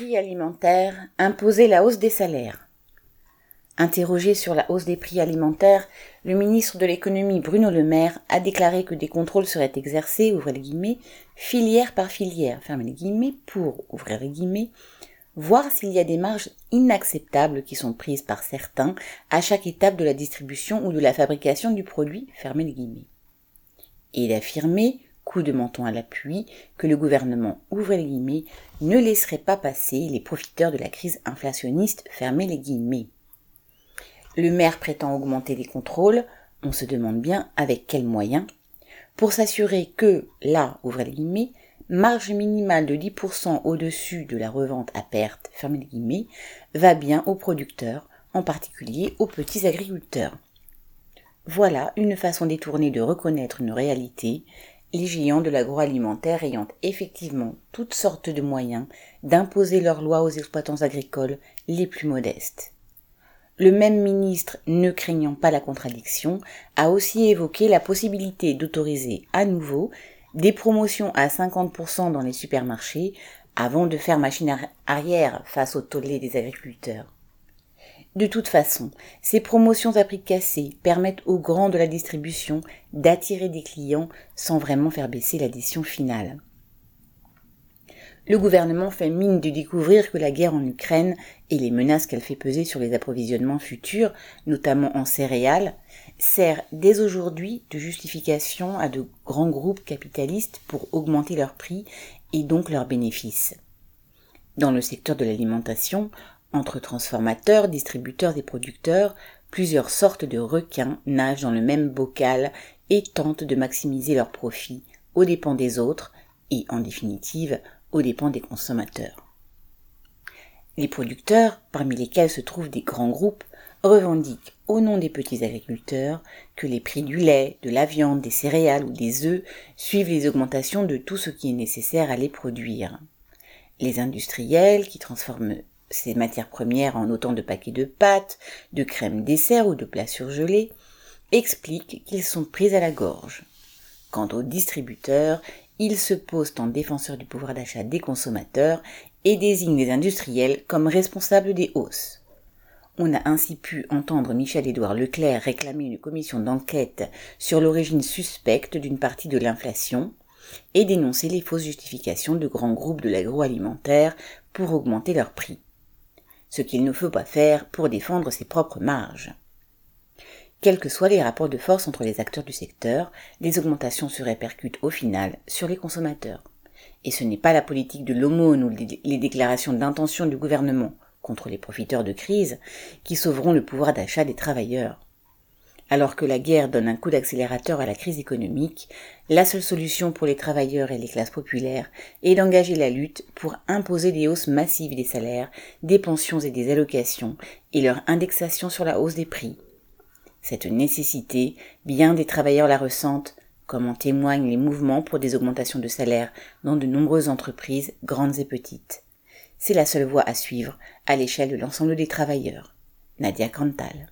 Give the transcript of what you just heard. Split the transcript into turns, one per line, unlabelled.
Prix alimentaires, imposer la hausse des salaires. Interrogé sur la hausse des prix alimentaires, le ministre de l'économie Bruno Le Maire a déclaré que des contrôles seraient exercés, filière par filière, pour, voir s'il y a des marges inacceptables qui sont prises par certains à chaque étape de la distribution ou de la fabrication du produit. Et il a affirmé, coup de menton à l'appui, que le gouvernement, ouvrez les guillemets, ne laisserait pas passer les profiteurs de la crise inflationniste, fermez les guillemets. Le maire prétend augmenter les contrôles, on se demande bien avec quels moyens, pour s'assurer que, là, marge minimale de 10% au-dessus de la revente à perte, va bien aux producteurs, en particulier aux petits agriculteurs. Voilà une façon détournée de reconnaître une réalité, les géants de l'agroalimentaire ayant effectivement toutes sortes de moyens d'imposer leurs lois aux exploitants agricoles les plus modestes. Le même ministre, ne craignant pas la contradiction, a aussi évoqué la possibilité d'autoriser à nouveau des promotions à 50% dans les supermarchés avant de faire machine arrière face au tollé des agriculteurs. De toute façon, ces promotions à prix cassés permettent aux grands de la distribution d'attirer des clients sans vraiment faire baisser l'addition finale le gouvernement fait mine de découvrir que la guerre en Ukraine et les menaces qu'elle fait peser sur les approvisionnements futurs, notamment en céréales, sert dès aujourd'hui de justification à de grands groupes capitalistes pour augmenter leurs prix et donc leurs bénéfices. Dans le secteur de l'alimentation, entre transformateurs, distributeurs et producteurs, plusieurs sortes de requins nagent dans le même bocal et tentent de maximiser leurs profits aux dépens des autres et, en définitive, aux dépens des consommateurs. Les producteurs, parmi lesquels se trouvent des grands groupes, revendiquent au nom des petits agriculteurs que les prix du lait, de la viande, des céréales ou des œufs suivent les augmentations de tout ce qui est nécessaire à les produire. Les industriels qui transforment ces matières premières en autant de paquets de pâtes, de crème dessert ou de plats surgelés expliquent qu'ils sont pris à la gorge. Quant aux distributeurs, il se pose en défenseur du pouvoir d'achat des consommateurs et désigne les industriels comme responsables des hausses. On a ainsi pu entendre Michel-Édouard Leclerc réclamer une commission d'enquête sur l'origine suspecte d'une partie de l'inflation et dénoncer les fausses justifications de grands groupes de l'agroalimentaire pour augmenter leurs prix. Ce qu'il ne faut pas faire pour défendre ses propres marges. Quels que soient les rapports de force entre les acteurs du secteur, les augmentations se répercutent au final sur les consommateurs. Et ce n'est pas la politique de l'aumône ou les déclarations d'intention du gouvernement contre les profiteurs de crise qui sauveront le pouvoir d'achat des travailleurs. Alors que la guerre donne un coup d'accélérateur à la crise économique, la seule solution pour les travailleurs et les classes populaires est d'engager la lutte pour imposer des hausses massives des salaires, des pensions et des allocations et leur indexation sur la hausse des prix, cette nécessité, bien des travailleurs la ressentent, comme en témoignent les mouvements pour des augmentations de salaire dans de nombreuses entreprises, grandes et petites. C'est la seule voie à suivre à l'échelle de l'ensemble des travailleurs. Nadia Cantal.